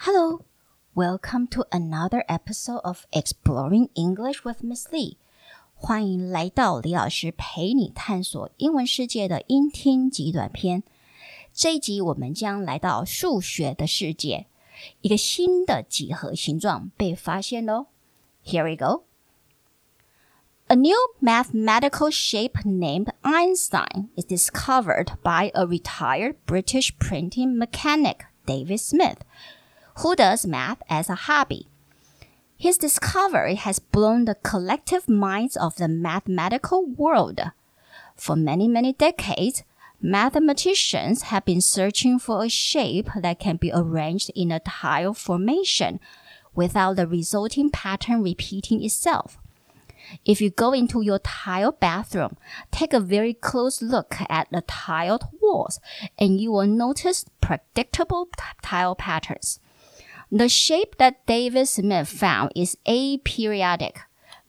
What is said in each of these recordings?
Hello, welcome to another episode of Exploring English with Miss Lee. 欢迎来到李老师陪你探索英文世界的英听极短篇。这一集我们将来到数学的世界，一个新的几何形状被发现喽。Here we go. A new mathematical shape named Einstein is discovered by a retired British printing mechanic, David Smith. who does math as a hobby. His discovery has blown the collective minds of the mathematical world. For many, many decades, mathematicians have been searching for a shape that can be arranged in a tile formation without the resulting pattern repeating itself. If you go into your tile bathroom, take a very close look at the tiled walls and you will notice predictable tile patterns. The shape that David Smith found is aperiodic,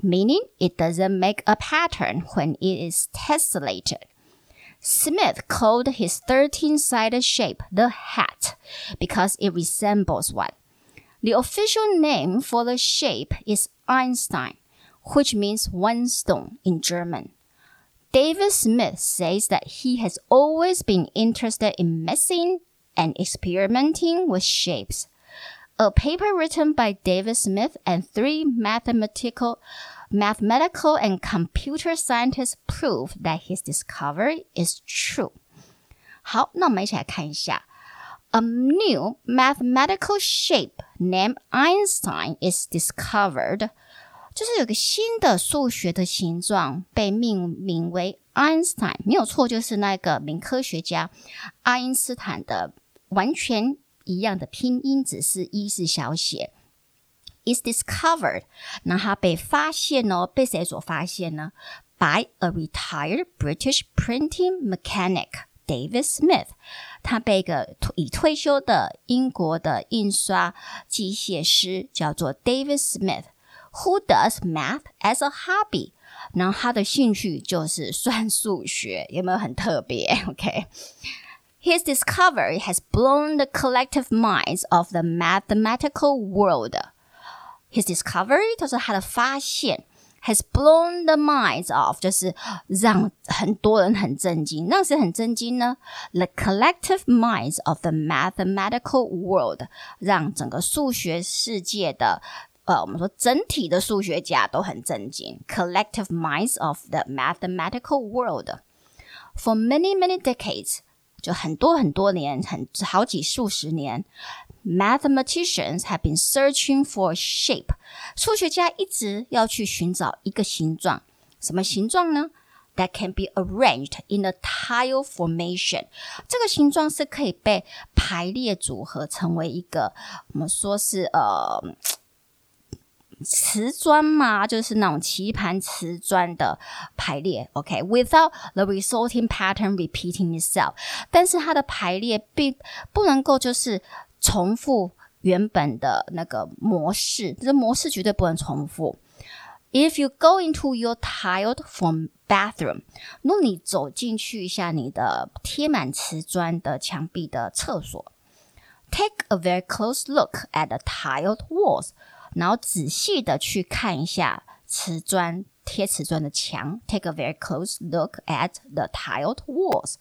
meaning it doesn't make a pattern when it is tessellated. Smith called his 13-sided shape the hat because it resembles one. The official name for the shape is Einstein, which means one stone in German. David Smith says that he has always been interested in messing and experimenting with shapes A paper written by David Smith and three mathematical, mathematical and computer scientists prove that his discovery is true. 好，那我们一起来看一下。A new mathematical shape named Einstein is discovered. 就是有个新的数学的形状被命名为 Einstein，没有错，就是那个名科学家爱因斯坦的完全。 一样的拼音，只是一是小写。Is discovered，那它被发现哦，被谁所发现呢？By a retired British printing mechanic David Smith，他被一个已退休的英国的印刷机械师叫做 David Smith，who does math as a hobby。然后他的兴趣就是算数学，有没有很特别？OK。His discovery has blown the collective minds of the mathematical world. His discovery 就是他的发现，has blown the minds of 就是让很多人很震惊。那谁很震惊呢？The collective minds of the mathematical world 让整个数学世界的呃，我们说整体的数学家都很震惊。Collective minds of the mathematical world for many many decades. 就很多很多年，很好几数十年，mathematicians have been searching for shape。数学家一直要去寻找一个形状，什么形状呢？That can be arranged in a tile formation。这个形状是可以被排列组合成为一个，我们说是呃。瓷砖嘛，就是那种棋盘瓷砖的排列，OK，without、okay? the resulting pattern repeating itself，但是它的排列并不能够就是重复原本的那个模式，这模式绝对不能重复。If you go into your tiled form bathroom，如果你走进去一下你的贴满瓷砖的墙壁的厕所，take a very close look at the tiled walls。 然后仔细的去看一下瓷砖贴瓷砖的墙，take a very close look at the tiled walls,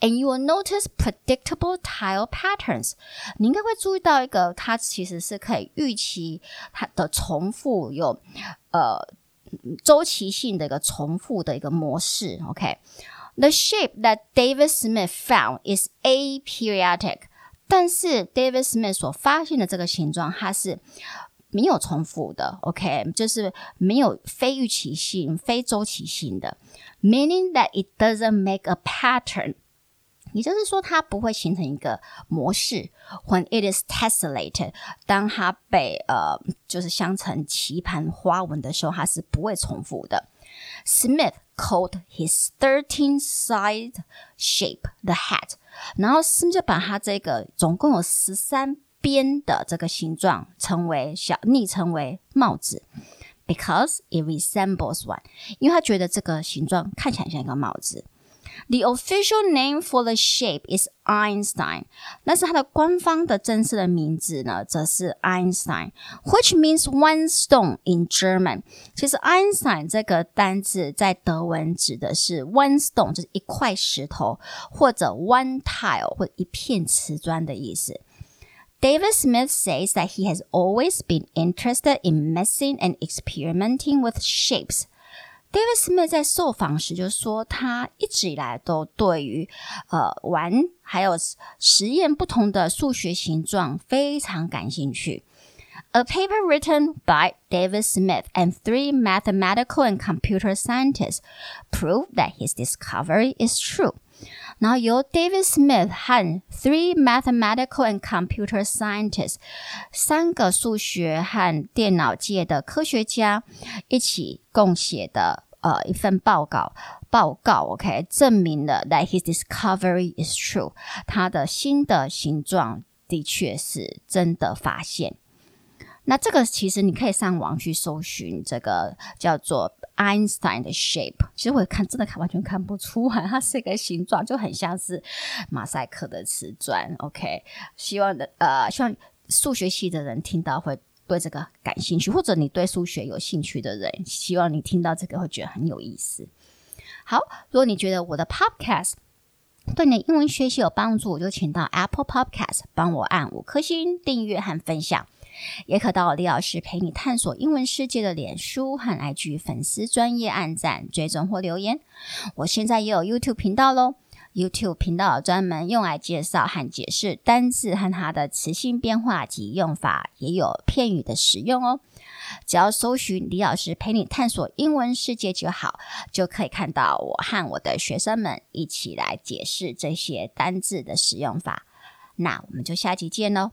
and you will notice predictable tile patterns。你应该会注意到一个，它其实是可以预期它的重复有呃周期性的一个重复的一个模式。OK，the shape that David Smith found is aperiodic，但是 David Smith 所发现的这个形状，它是。没有重复的，OK，就是没有非预期性、非周期性的，meaning that it doesn't make a pattern，也就是说它不会形成一个模式。When it is tessellated，当它被呃就是镶成棋盘花纹的时候，它是不会重复的。Smith called his thirteen-side shape the hat，然后 Smith 就把它这个总共有十三。边的这个形状称为小昵称为帽子，because it resembles one，因为他觉得这个形状看起来像一个帽子。The official name for the shape is Einstein，但是它的官方的正式的名字呢，则是 Einstein，which means one stone in German。其实 Einstein 这个单字在德文指的是 one stone，就是一块石头，或者 one tile，或者一片瓷砖的意思。David Smith says that he has always been interested in messing and experimenting with shapes. David Smith 在受访时就说，他一直以来都对于呃玩还有实验不同的数学形状非常感兴趣。A paper written by David Smith and three mathematical and computer scientists proved that his discovery is true. 然后由 David Smith 和 three mathematical and computer scientists 三个数学和电脑界的科学家一起共写的呃一份报告报告，OK，证明了 that his discovery is true，他的新的形状的确是真的发现。那这个其实你可以上网去搜寻这个叫做 Einstein 的 shape，其实我看真的看完全看不出来，它是一个形状，就很像是马赛克的瓷砖。OK，希望的呃，希望数学系的人听到会对这个感兴趣，或者你对数学有兴趣的人，希望你听到这个会觉得很有意思。好，如果你觉得我的 Podcast 对你的英文学习有帮助，我就请到 Apple Podcast 帮我按五颗星订阅和分享。也可到李老师陪你探索英文世界的脸书和 IG 粉丝专业按赞、追踪或留言。我现在也有 YouTube 频道喽，YouTube 频道专门用来介绍和解释单字和它的词性变化及用法，也有片语的使用哦。只要搜寻李老师陪你探索英文世界就好，就可以看到我和我的学生们一起来解释这些单字的使用法。那我们就下集见喽。